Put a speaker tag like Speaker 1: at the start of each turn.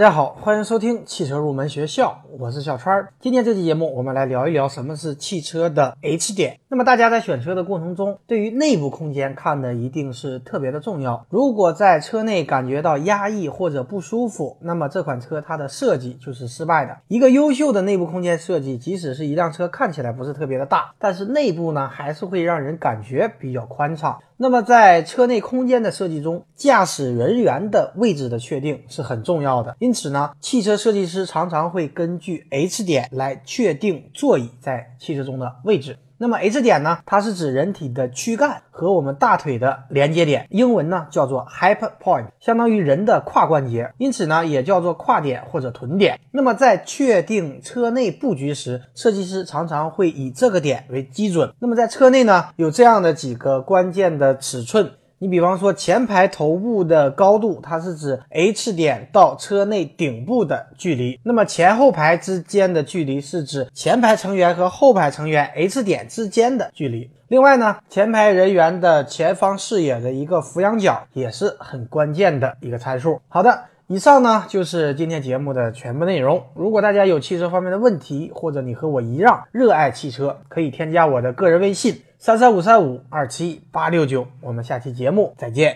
Speaker 1: 大家好，欢迎收听汽车入门学校，我是小川儿。今天这期节目，我们来聊一聊什么是汽车的 H 点。那么大家在选车的过程中，对于内部空间看的一定是特别的重要。如果在车内感觉到压抑或者不舒服，那么这款车它的设计就是失败的。一个优秀的内部空间设计，即使是一辆车看起来不是特别的大，但是内部呢还是会让人感觉比较宽敞。那么在车内空间的设计中，驾驶人员的位置的确定是很重要的。因此呢，汽车设计师常常会根据 H 点来确定座椅在汽车中的位置。那么 H 点呢？它是指人体的躯干和我们大腿的连接点，英文呢叫做 hip point，相当于人的胯关节，因此呢也叫做胯点或者臀点。那么在确定车内布局时，设计师常常会以这个点为基准。那么在车内呢，有这样的几个关键的尺寸。你比方说前排头部的高度，它是指 H 点到车内顶部的距离。那么前后排之间的距离是指前排成员和后排成员 H 点之间的距离。另外呢，前排人员的前方视野的一个俯仰角也是很关键的一个参数。好的，以上呢就是今天节目的全部内容。如果大家有汽车方面的问题，或者你和我一样热爱汽车，可以添加我的个人微信。三三五三五二七八六九，我们下期节目再见。